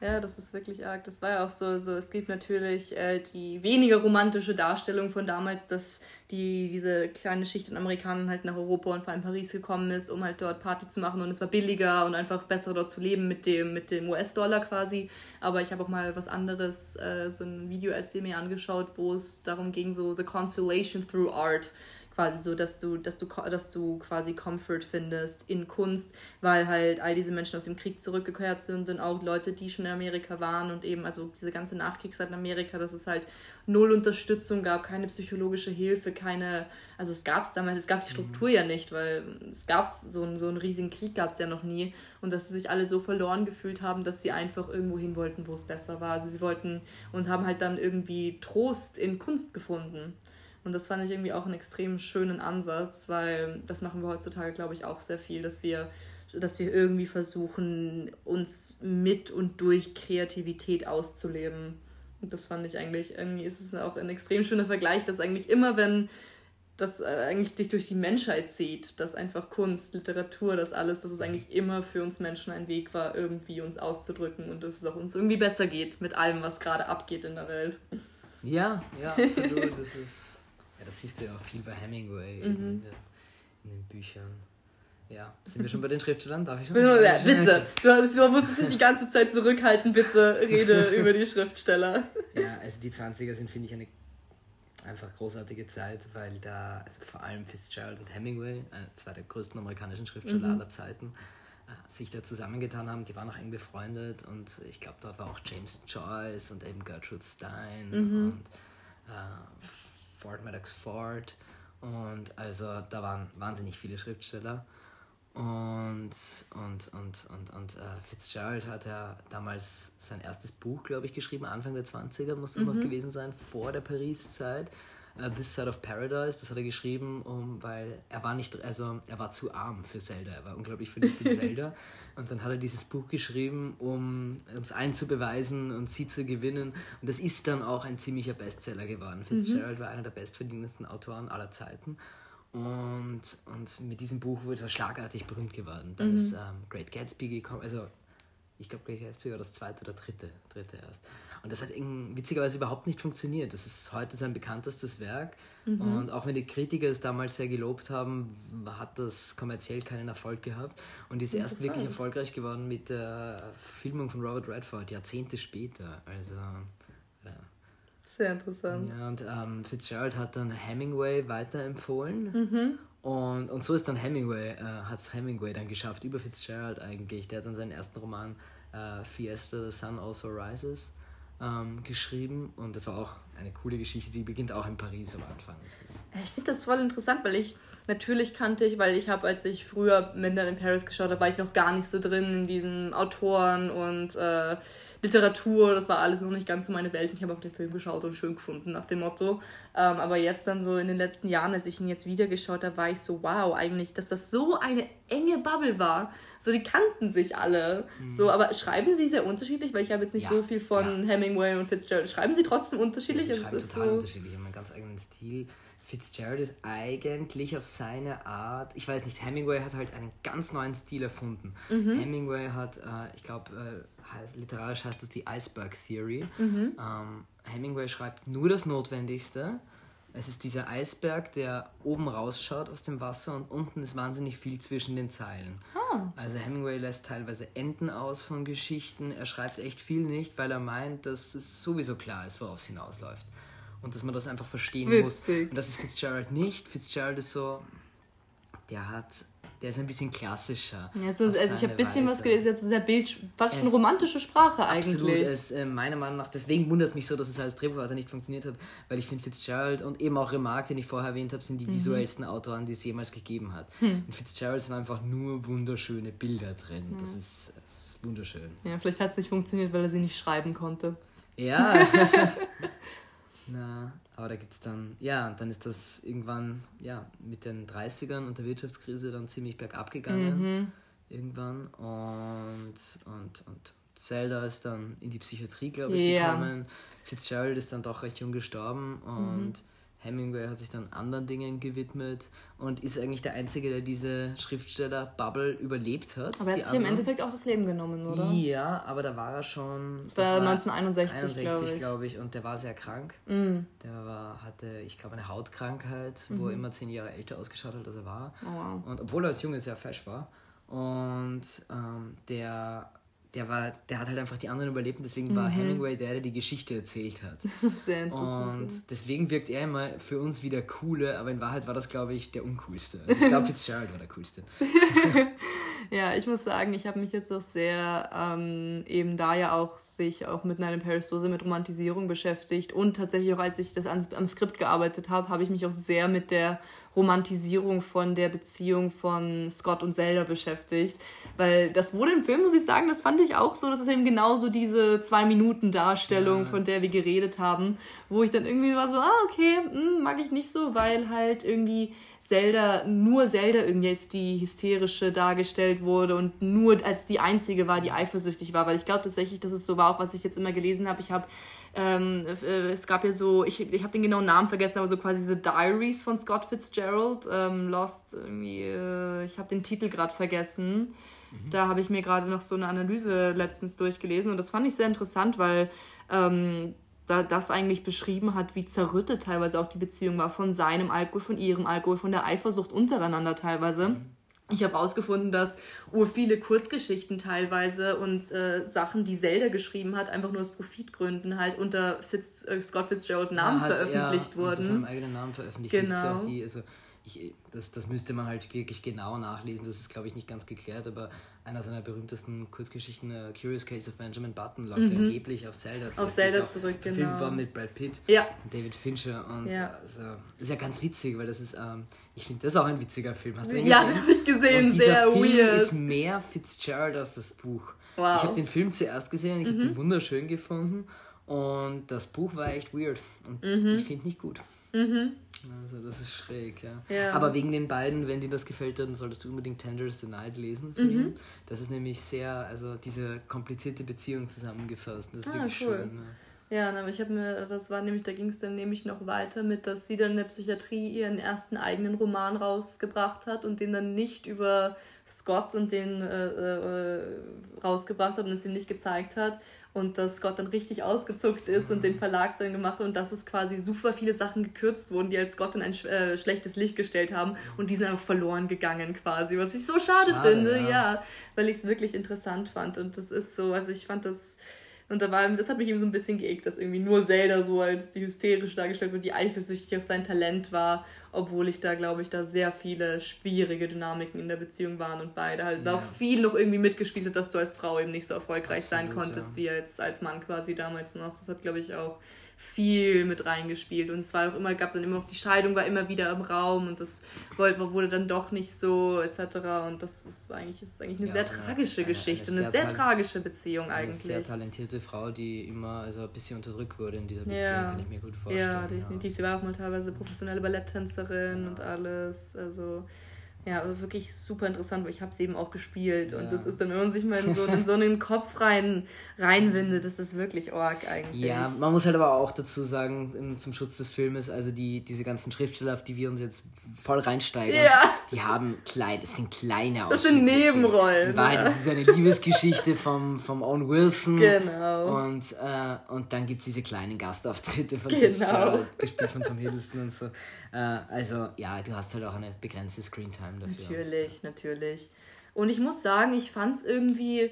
Ja, das ist wirklich arg. Das war ja auch so, so es gibt natürlich äh, die weniger romantische Darstellung von damals, dass die, diese kleine Schicht an Amerikanern halt nach Europa und vor allem Paris gekommen ist, um halt dort Party zu machen und es war billiger und einfach besser dort zu leben mit dem, mit dem US-Dollar quasi. Aber ich habe auch mal was anderes, äh, so ein Video-Essay mir angeschaut, wo es darum ging, so The Consolation Through Art quasi so, dass du, dass du, dass du quasi Comfort findest in Kunst, weil halt all diese Menschen aus dem Krieg zurückgekehrt sind und auch Leute, die schon in Amerika waren und eben, also diese ganze Nachkriegszeit in Amerika, dass es halt null Unterstützung gab, keine psychologische Hilfe, keine, also es gab es damals, es gab die Struktur mhm. ja nicht, weil es gab so, einen, so einen riesigen Krieg gab es ja noch nie und dass sie sich alle so verloren gefühlt haben, dass sie einfach irgendwo hin wollten, wo es besser war. Also sie wollten und haben halt dann irgendwie Trost in Kunst gefunden. Und das fand ich irgendwie auch einen extrem schönen Ansatz, weil das machen wir heutzutage, glaube ich, auch sehr viel, dass wir, dass wir irgendwie versuchen, uns mit und durch Kreativität auszuleben. Und das fand ich eigentlich, irgendwie ist es auch ein extrem schöner Vergleich, dass eigentlich immer, wenn das äh, eigentlich dich durch die Menschheit zieht, dass einfach Kunst, Literatur, das alles, dass es eigentlich immer für uns Menschen ein Weg war, irgendwie uns auszudrücken und dass es auch uns irgendwie besser geht mit allem, was gerade abgeht in der Welt. Ja, ja, absolut. das ist ja, das siehst du ja auch viel bei Hemingway mhm. in, der, in, den Büchern. Ja, sind wir schon bei den Schriftstellern? Darf ich schon? Ja, bitte. Du, du musst dich die ganze Zeit zurückhalten, bitte rede über die Schriftsteller. Ja, also die 20er sind, finde ich, eine einfach großartige Zeit, weil da also vor allem Fitzgerald und Hemingway, äh, zwei der größten amerikanischen Schriftsteller Mhm. aller Zeiten, äh, sich da zusammengetan haben. Die waren auch eng befreundet und ich glaube, dort war auch James Joyce und eben Gertrude Stein Mhm. und äh, Ford Maddox Ford und also da waren wahnsinnig viele Schriftsteller. Und, und, und, und, und äh, Fitzgerald hat ja damals sein erstes Buch, glaube ich, geschrieben, Anfang der 20er muss das noch gewesen sein, vor der Paris-Zeit. Äh, This Side of Paradise, das hat er geschrieben, um, weil er war nicht, also er war zu arm für Zelda, er war unglaublich verliebt in Zelda. Und dann hat er dieses Buch geschrieben, um es allen zu beweisen und sie zu gewinnen. Und das ist dann auch ein ziemlicher Bestseller geworden. Fitzgerald war einer der bestverdienendsten Autoren aller Zeiten. Und, und mit diesem Buch wurde er schlagartig berühmt geworden. Dann ist ähm, Great Gatsby gekommen. Also, ich glaube, Great Gatsby war das zweite oder dritte, dritte erst. Und das hat witzigerweise überhaupt nicht funktioniert. Das ist heute sein bekanntestes Werk. Und auch wenn die Kritiker es damals sehr gelobt haben, hat das kommerziell keinen Erfolg gehabt. Und ist erst wirklich erfolgreich geworden mit der Filmung von Robert Redford, Jahrzehnte später. Also, ja. Sehr interessant. Ja, und ähm, Fitzgerald hat dann Hemingway weiterempfohlen. Mhm. Und, und so ist dann Hemingway, äh, hat es Hemingway dann geschafft, über Fitzgerald eigentlich. Der hat dann seinen ersten Roman äh, Fiesta, The Sun Also Rises ähm, geschrieben. Und das war auch eine coole Geschichte, die beginnt auch in Paris am Anfang. Ich finde das voll interessant, weil ich natürlich kannte ich, weil ich habe, als ich früher Midnight in Paris geschaut habe, war ich noch gar nicht so drin in diesen Autoren und äh, Literatur. Das war alles noch nicht ganz so meine Welt. Ich habe auch den Film geschaut und schön gefunden nach dem Motto. Ähm, aber jetzt dann so in den letzten Jahren, als ich ihn jetzt wieder geschaut habe, war ich so, wow, eigentlich, dass das so eine enge Bubble war. So, die kannten sich alle. So, aber schreiben sie sehr unterschiedlich, weil ich habe jetzt nicht Ja, so viel von Hemingway und Fitzgerald. Schreiben sie trotzdem unterschiedlich? Sie Es schreiben ist total so, unterschiedlich, haben einen ganz eigenen Stil. Fitzgerald ist eigentlich auf seine Art, ich weiß nicht, Hemingway hat halt einen ganz neuen Stil erfunden. Mhm. Hemingway hat, äh, ich glaube, äh, heißt- literarisch heißt das die Iceberg Theory. Mhm. Ähm, Hemingway schreibt nur das Notwendigste. Es ist dieser Eisberg, der oben rausschaut aus dem Wasser und unten ist wahnsinnig viel zwischen den Zeilen. Ah. Also Hemingway lässt teilweise Enden aus von Geschichten. Er schreibt echt viel nicht, weil er meint, dass es sowieso klar ist, worauf es hinausläuft. Und dass man das einfach verstehen muss. Witzig. Und das ist Fitzgerald nicht. Fitzgerald ist so, der hat, der ist ein bisschen klassischer. Ja, so, also ich habe ein bisschen was Weise. gelesen, jetzt so sehr Bild, fast schon romantische Sprache Absolut, eigentlich. es, äh, meiner Meinung nach, deswegen wundert es mich so, dass es als Drehbuchautor nicht funktioniert hat, weil ich finde Fitzgerald und eben auch Remarque, den ich vorher erwähnt habe, Mhm. sind die visuellsten Autoren, die es jemals gegeben hat. Hm. In Fitzgerald sind einfach nur wunderschöne Bilder drin. Das, ist, das ist wunderschön. Ja, vielleicht hat es nicht funktioniert, weil er sie nicht schreiben konnte. Ja. Na, aber da gibt es dann, ja, und dann ist das irgendwann, ja, mit den 30ern und der Wirtschaftskrise dann ziemlich bergab gegangen. Mhm. Irgendwann. Und, und, und Zelda ist dann in die Psychiatrie, glaube ich, Ja. gekommen. Fitzgerald ist dann doch recht jung gestorben und Hemingway hat sich dann anderen Dingen gewidmet und ist eigentlich der Einzige, der diese Schriftsteller-Bubble überlebt hat. Aber er Die hat sich im anderen- Endeffekt auch das Leben genommen, oder? ja, aber da war er schon. Das war 1961, glaube ich. glaube ich. Und der war sehr krank. Mm. Der war, hatte, ich glaube, eine Hautkrankheit, wo er immer zehn Jahre älter ausgeschaut hat, als er war. Mhm. Oh, wow. Und obwohl er als Junge sehr fesch war. Und ähm, der, der, war, der hat halt einfach die anderen überlebt und deswegen Mhm. war Hemingway der, der die Geschichte erzählt hat. Sehr interessant. Und deswegen wirkt er immer für uns wie der Coole, aber in Wahrheit war das, glaube ich, der Uncoolste. Also ich glaube, Fitzgerald war der Coolste. Ja, ich muss sagen, ich habe mich jetzt auch sehr ähm, eben da ja auch sich auch mit in Paris so sehr mit Romantisierung beschäftigt und tatsächlich auch als ich das ans, am Skript gearbeitet habe, habe ich mich auch sehr mit der Romantisierung von der Beziehung von Scott und Zelda beschäftigt, weil das wurde im Film, muss ich sagen, das fand ich auch so, das ist eben genauso diese zwei Minuten Darstellung, Ja. von der wir geredet haben, wo ich dann irgendwie war so, ah okay, hm, mag ich nicht so, weil halt irgendwie Zelda, nur Zelda irgendwie als die hysterische dargestellt wurde und nur als die einzige war, die eifersüchtig war. Weil ich glaube tatsächlich, dass es so war, auch was ich jetzt immer gelesen habe. Ich habe, ähm, äh, es gab ja so, ich, ich habe den genauen Namen vergessen, aber so quasi The Diaries von Scott Fitzgerald, ähm, Lost irgendwie, äh, ich habe den Titel gerade vergessen. Da habe ich mir gerade noch so eine Analyse letztens durchgelesen und das fand ich sehr interessant, weil ähm, da das eigentlich beschrieben hat, wie zerrüttet teilweise auch die Beziehung war von seinem Alkohol, von ihrem Alkohol, von der Eifersucht untereinander teilweise. ich habe herausgefunden, dass ur viele Kurzgeschichten teilweise und äh, Sachen, die Zelda geschrieben hat, einfach nur aus Profitgründen halt unter Fitz, äh, Scott Fitzgerald Namen ja, hat, veröffentlicht ja, wurden. Unter seinem eigenen Namen veröffentlicht. Genau. Die, also ich, das, das müsste man halt wirklich genau nachlesen. Das ist, glaube ich, nicht ganz geklärt, aber einer seiner berühmtesten Kurzgeschichten, uh, Curious Case of Benjamin Button, läuft mhm. angeblich auf Zelda zurück. Auf Zelda zurück, genau. Film war mit Brad Pitt ja. und David Fincher. Und ja. also, ist ja ganz witzig, weil das ist, ähm, ich finde, das ist auch ein witziger Film. Hast du den ja, habe ich gesehen, und sehr Film weird. ist mehr Fitzgerald als das Buch. Wow. Ich habe den Film zuerst gesehen, ich mhm. habe den wunderschön gefunden und das Buch war echt weird und mhm. ich finde nicht gut. Mhm. Also das ist schräg, ja. ja. Aber wegen den beiden, wenn dir das gefällt, dann solltest du unbedingt Tender is the Night lesen. Mhm. Das ist nämlich sehr, also diese komplizierte Beziehung zusammengefasst. Das ist ah, wirklich cool. schön. Ja. Ja, aber ich habe mir, das war nämlich, da ging es dann nämlich noch weiter mit, dass sie dann in der Psychiatrie ihren ersten eigenen Roman rausgebracht hat und den dann nicht über Scott und den äh, äh, rausgebracht hat und es ihm nicht gezeigt hat, und dass Scott dann richtig ausgezuckt ist und den Verlag dann gemacht hat und dass es quasi super viele Sachen gekürzt wurden, die als Scott in ein äh, schlechtes Licht gestellt haben und die sind einfach verloren gegangen quasi, was ich so schade, schade finde, ja, ja weil ich es wirklich interessant fand und das ist so, also ich fand das und da war, das hat mich eben so ein bisschen geeckt, dass irgendwie nur Zelda so als die hysterisch dargestellt wird, die eifersüchtig auf sein Talent war, obwohl ich da, glaube ich, da sehr viele schwierige Dynamiken in der Beziehung waren und beide halt ja. auch viel noch irgendwie mitgespielt hat, dass du als Frau eben nicht so erfolgreich Absolut, sein konntest, ja. wie als, als Mann quasi damals noch. Das hat, glaube ich, auch viel mit reingespielt. Und es war auch immer, gab es dann immer noch, die Scheidung war immer wieder im Raum und das wurde dann doch nicht so, etc. Und das ist eigentlich, ist eigentlich eine ja, sehr tragische eine, Geschichte, eine, eine sehr, sehr tragische Beziehung eigentlich. Eine sehr talentierte Frau, die immer also ein bisschen unterdrückt wurde in dieser Beziehung, ja. kann ich mir gut vorstellen. Ja, definitiv. Ja. Sie war auch mal teilweise professionelle Balletttänzerin und alles. Also ja, also wirklich super interessant, weil ich habe es eben auch gespielt ja. und das ist dann, wenn man sich mal in so, in so einen Kopf rein, reinwindet, das ist wirklich org eigentlich. Ja, man muss halt aber auch dazu sagen, zum Schutz des Filmes, also die, diese ganzen Schriftsteller, auf die wir uns jetzt voll reinsteigen, ja. die haben klein, das sind kleine Das sind Nebenrollen. In Wahrheit, das ist eine Liebesgeschichte vom, vom Owen Wilson. Genau. Und, äh, und dann gibt es diese kleinen Gastauftritte von genau. Fitzgerald, gespielt von Tom Hiddleston und so. Äh, also ja, du hast halt auch eine begrenzte Screentime dafür. Natürlich, natürlich. Und ich muss sagen, ich fand es irgendwie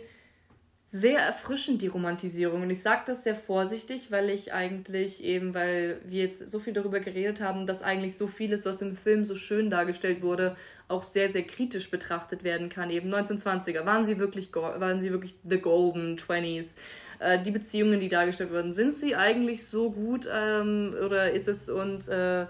sehr erfrischend, die Romantisierung. Und ich sage das sehr vorsichtig, weil ich eigentlich eben, weil wir jetzt so viel darüber geredet haben, dass eigentlich so vieles, was im Film so schön dargestellt wurde, auch sehr, sehr kritisch betrachtet werden kann. Eben 1920er, waren sie wirklich, waren sie wirklich the golden 20s? Äh, die Beziehungen, die dargestellt wurden, sind sie eigentlich so gut ähm, oder ist es und äh,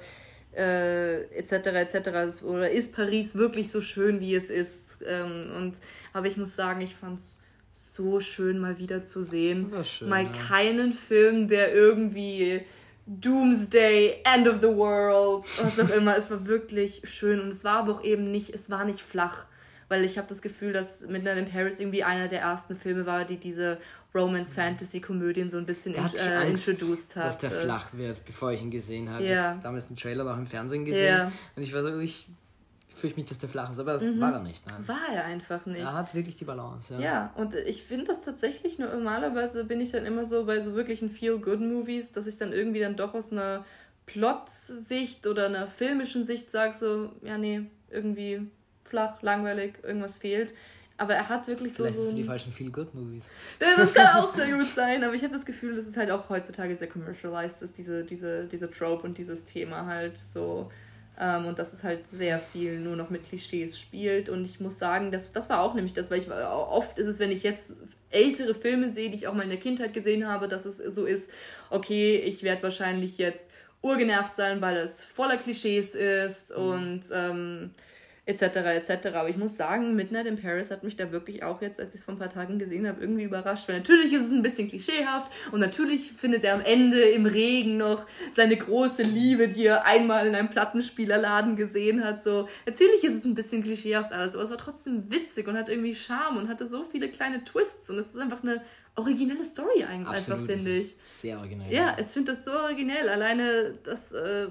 äh, etc. etc. Oder ist Paris wirklich so schön, wie es ist? Ähm, und aber ich muss sagen, ich fand es so schön, mal wieder zu sehen. Schön, mal ja. keinen Film, der irgendwie Doomsday, End of the World, was auch immer. es war wirklich schön und es war aber auch eben nicht, es war nicht flach weil ich habe das Gefühl, dass Midnight in Paris irgendwie einer der ersten Filme war, die diese Romance-Fantasy-Komödien so ein bisschen in, äh, introduced hat. Dass der flach wird, bevor ich ihn gesehen habe. Yeah. Damals einen Trailer noch im Fernsehen gesehen yeah. und ich war so, ich fürchte mich, dass der flach ist, aber das mhm. war er nicht. Nein. War er einfach nicht. Er hat wirklich die Balance, ja. Ja, und ich finde das tatsächlich, normalerweise bin ich dann immer so bei so wirklichen Feel-Good-Movies, dass ich dann irgendwie dann doch aus einer Plot-Sicht oder einer filmischen Sicht sage so, ja nee, irgendwie flach, langweilig, irgendwas fehlt. Aber er hat wirklich Vielleicht so. Vielleicht so. die falschen Feel-Good-Movies. Das kann auch sehr gut sein, aber ich habe das Gefühl, dass es halt auch heutzutage sehr commercialized ist, diese, diese, diese Trope und dieses Thema halt so. Ähm, und dass es halt sehr viel nur noch mit Klischees spielt. Und ich muss sagen, das, das war auch nämlich das, weil ich oft ist es, wenn ich jetzt ältere Filme sehe, die ich auch mal in der Kindheit gesehen habe, dass es so ist, okay, ich werde wahrscheinlich jetzt urgenervt sein, weil es voller Klischees ist mhm. und ähm, etc. etc. Aber ich muss sagen, Midnight in Paris hat mich da wirklich auch jetzt, als ich es vor ein paar Tagen gesehen habe, irgendwie überrascht. Weil natürlich ist es ein bisschen klischeehaft und natürlich findet er am Ende im Regen noch seine große Liebe, die er einmal in einem Plattenspielerladen gesehen hat. So, natürlich ist es ein bisschen klischeehaft alles, aber es war trotzdem witzig und hat irgendwie Charme und hatte so viele kleine Twists und es ist einfach eine originelle Story eigentlich, Absolut, einfach, finde ich. Sehr originell. Ja, ich finde das so originell. Alleine das. Äh,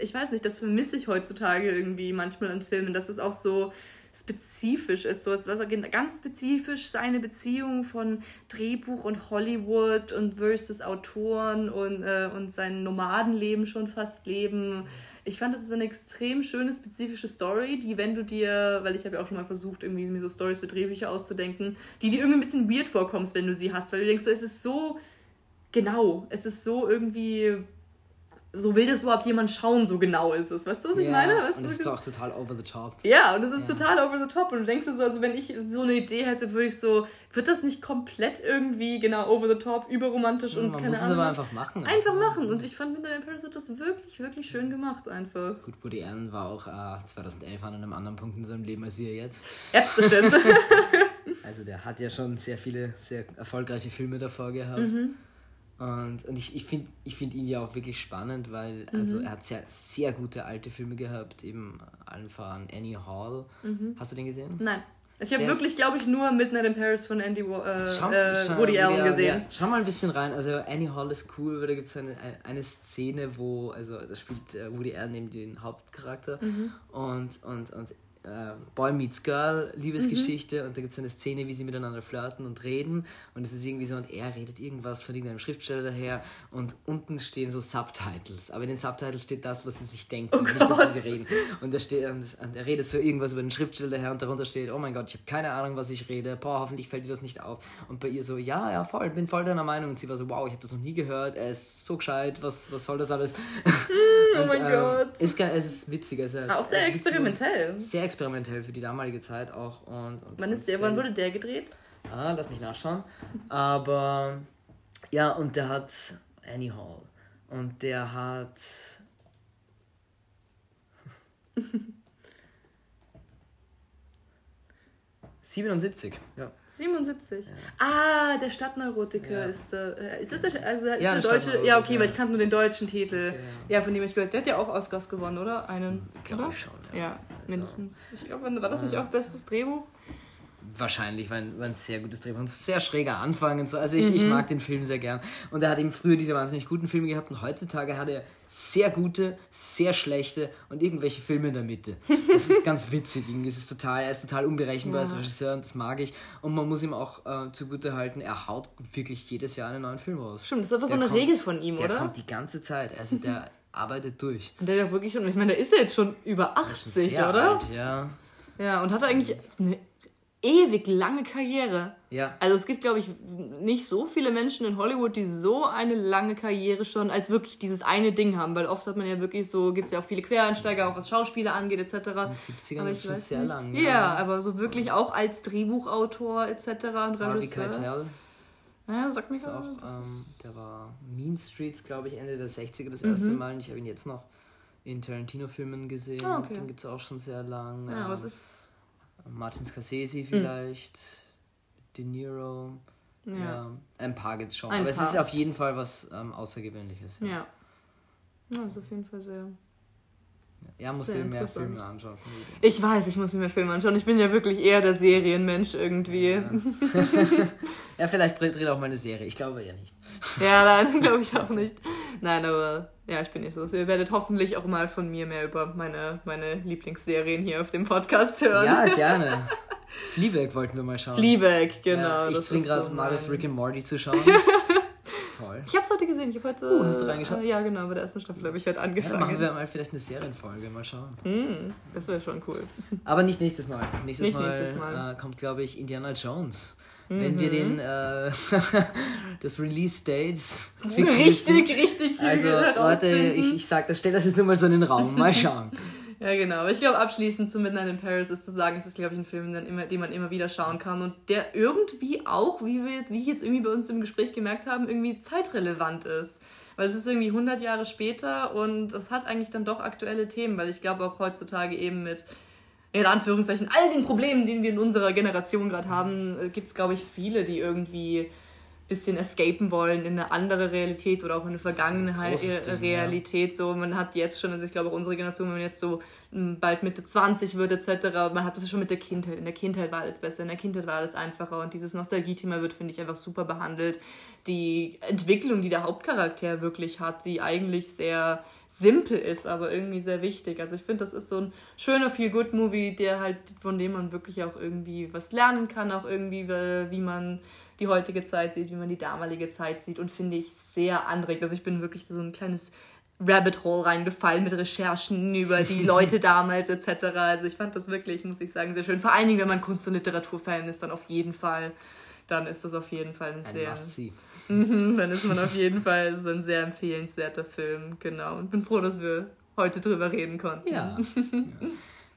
ich weiß nicht, das vermisse ich heutzutage irgendwie manchmal an Filmen, dass es auch so spezifisch ist. So, war ganz spezifisch seine Beziehung von Drehbuch und Hollywood und versus Autoren und, äh, und sein Nomadenleben schon fast leben. Ich fand, das ist eine extrem schöne, spezifische Story, die, wenn du dir, weil ich habe ja auch schon mal versucht, irgendwie mir so Stories für Drehbücher auszudenken, die dir irgendwie ein bisschen weird vorkommst, wenn du sie hast, weil du denkst, so, es ist so genau, es ist so irgendwie so will das überhaupt jemand schauen, so genau ist es. Weißt du, was ich meine? Weißt und es ist auch total over the top. Ja, und es ist ja. total over the top. Und du denkst so, also wenn ich so eine Idee hätte, würde ich so, wird das nicht komplett irgendwie genau over the top, überromantisch und Man keine muss Ahnung. Es aber einfach machen. Einfach machen. Und ich fand Midnight in Paris hat das wirklich, wirklich schön gemacht einfach. Gut, Woody Allen war auch äh, 2011 an einem anderen Punkt in seinem Leben als wir jetzt. Ja, das stimmt. also der hat ja schon sehr viele, sehr erfolgreiche Filme davor gehabt. Mhm. Und, und ich, ich finde ich find ihn ja auch wirklich spannend, weil also mhm. er hat sehr, sehr gute alte Filme gehabt, eben allen voran Annie Hall. Mhm. Hast du den gesehen? Nein. Ich habe wirklich, glaube ich, nur Midnight in Paris von Andy äh, schau, äh, schau, Woody Allen gesehen. Ja. Schau mal ein bisschen rein. Also Annie Hall ist cool, weil da gibt es eine, eine Szene, wo, also da spielt äh, Woody Allen neben den Hauptcharakter mhm. und, und, und äh, Boy Meets Girl Liebesgeschichte mhm. und da gibt es eine Szene, wie sie miteinander flirten und reden und es ist irgendwie so und er redet irgendwas von irgendeinem Schriftsteller daher und unten stehen so Subtitles, aber in den Subtitles steht das, was sie sich denken, oh nicht, Gott. dass sie reden und, da steht, und er redet so irgendwas über den Schriftsteller daher und darunter steht, oh mein Gott, ich habe keine Ahnung, was ich rede, boah, hoffentlich fällt dir das nicht auf und bei ihr so, ja, ja, voll, bin voll deiner Meinung und sie war so, wow, ich habe das noch nie gehört, er ist so gescheit, was, was soll das alles? oh mein ähm, Gott. Ist, es ist witzig. Also, auch sehr experimentell. Sehr experimentell für die damalige Zeit auch. Und, und wann, ist der, wann wurde der gedreht? Ah, lass mich nachschauen. Aber ja, und der hat Annie Hall. Und der hat. 77, ja. 77? Ja. Ah, der Stadtneurotiker ja. ist äh, Ist das der, also ist ja, der deutsche? Ja, okay, weil ich kannte nur den deutschen Titel. Ja. von dem ich gehört. Der hat ja auch Oscars gewonnen, oder? Einen. Glaube ich schon. Ja, mindestens. Ich glaube, war das nicht auch bestes Drehbuch? Wahrscheinlich, weil, weil ein sehr gutes Drehbuch. Ein sehr schräger Anfang und so. Also ich, mhm. ich mag den Film sehr gern. Und er hat eben früher diese wahnsinnig guten Filme gehabt und heutzutage hat er sehr gute, sehr schlechte und irgendwelche Filme in der Mitte. Das ist ganz witzig. Es ist total, er ist total unberechenbar ja. als Regisseur und das mag ich. Und man muss ihm auch äh, zugute halten, er haut wirklich jedes Jahr einen neuen Film raus. Stimmt, das ist aber so eine kommt, Regel von ihm, der oder? Der kommt die ganze Zeit. Also der arbeitet durch. Und der ja wirklich schon, ich meine, der ist ja jetzt schon über 80, schon oder? Alt, ja. Ja, und hat eigentlich eine ewig lange Karriere. Ja. Also es gibt, glaube ich, nicht so viele Menschen in Hollywood, die so eine lange Karriere schon als wirklich dieses eine Ding haben, weil oft hat man ja wirklich so, gibt es ja auch viele Quereinsteiger, auch was Schauspieler angeht, etc. In den 70ern aber ist schon sehr nicht. lang. Ja, ja, aber so wirklich auch als Drehbuchautor etc. und Regisseur. Harvey Keitel. Ja, sag mir auch. Ähm, der war Mean Streets, glaube ich, Ende der 60er das erste mhm. Mal und ich habe ihn jetzt noch in Tarantino-Filmen gesehen. Ah, okay. Den gibt es auch schon sehr lang. Ja, ähm, was ist Martin Scorsese vielleicht, mm. De Niro. Ja. ja. Ein paar gibt es schon. Ein aber paar. es ist auf jeden Fall was ähm, Außergewöhnliches. Ja. ja. Ja, ist auf jeden Fall sehr. Ja, musst dir mehr Filme anschauen. Ich weiß, ich muss mir mehr Filme anschauen. Ich bin ja wirklich eher der Serienmensch irgendwie. Ja, ja vielleicht dreht auch mal eine Serie. Ich glaube ja nicht. Ja, nein, glaube ich auch nicht. Nein, aber ja, ich bin nicht so. Ihr werdet hoffentlich auch mal von mir mehr über meine, meine Lieblingsserien hier auf dem Podcast hören. Ja, gerne. Fleabag wollten wir mal schauen. Fleabag, genau. Ja, ich zwinge gerade so Marius Rick and Morty zu schauen. Toll. Ich habe es heute gesehen. Ich habe heute. Uh, hast du reingeschaut? Äh, ja, genau. Bei der ersten Staffel habe ich heute angefangen. Ja, machen wir mal vielleicht eine Serienfolge. Mal schauen. Mm, das wäre schon cool. Aber nicht nächstes Mal. Nächstes nicht Mal, nächstes Mal. Äh, kommt, glaube ich, Indiana Jones wenn wir den mhm. äh, das Release Dates fix Richtig, richtig. Also warte, ich, ich sag, das stell das jetzt nur mal so in den Raum. Mal schauen. Ja, genau. Aber ich glaube, abschließend zu Midnight in Paris ist zu sagen, es ist, glaube ich, ein Film, den, den man immer wieder schauen kann und der irgendwie auch, wie, wir, wie ich jetzt irgendwie bei uns im Gespräch gemerkt haben, irgendwie zeitrelevant ist. Weil es ist irgendwie 100 Jahre später und es hat eigentlich dann doch aktuelle Themen, weil ich glaube auch heutzutage eben mit in Anführungszeichen, all den Problemen, die wir in unserer Generation gerade haben, äh, gibt es, glaube ich, viele, die irgendwie bisschen escapen wollen in eine andere Realität oder auch in eine vergangene ein Ding, Realität. Ja. So, man hat jetzt schon, also ich glaube auch unsere Generation, wenn man jetzt so hm, bald Mitte 20 wird etc., man hat das schon mit der Kindheit. In der Kindheit war alles besser, in der Kindheit war alles einfacher und dieses Nostalgie-Thema wird, finde ich, einfach super behandelt. Die Entwicklung, die der Hauptcharakter wirklich hat, sie eigentlich sehr simpel ist, aber irgendwie sehr wichtig. Also ich finde, das ist so ein schöner Feel-Good-Movie, der halt, von dem man wirklich auch irgendwie was lernen kann, auch irgendwie, wie man die heutige Zeit sieht, wie man die damalige Zeit sieht und finde ich sehr anregend. Also ich bin wirklich so ein kleines Rabbit Hole reingefallen mit Recherchen über die Leute damals etc. Also ich fand das wirklich, muss ich sagen, sehr schön. Vor allen Dingen, wenn man Kunst- und Literaturfan ist, dann auf jeden Fall, dann ist das auf jeden Fall ein, ein sehr... Mhm, dann ist man auf jeden Fall so ein sehr empfehlenswerter Film, genau. Und bin froh, dass wir heute drüber reden konnten. Ja. ja.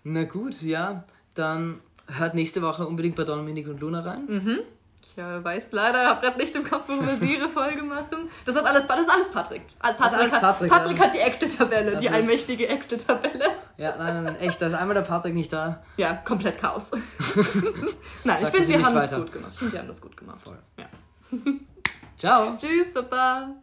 Na gut, ja. Dann hört nächste Woche unbedingt bei Dominik und Luna rein. Mhm. Ich äh, weiß leider, habe gerade nicht im Kopf, worüber sie ihre Folge machen. Das, hat alles, das ist alles Patrick. Patrick, das alles Patrick, hat, Patrick ja. hat die Excel-Tabelle, die allmächtige Excel-Tabelle. Ja, nein, nein, echt, da ist einmal der Patrick nicht da. Ja, komplett Chaos. nein, ich finde, wir haben das gut gemacht. Wir haben das gut gemacht. Voll. Ja. Ciao. Tschüss, Papa.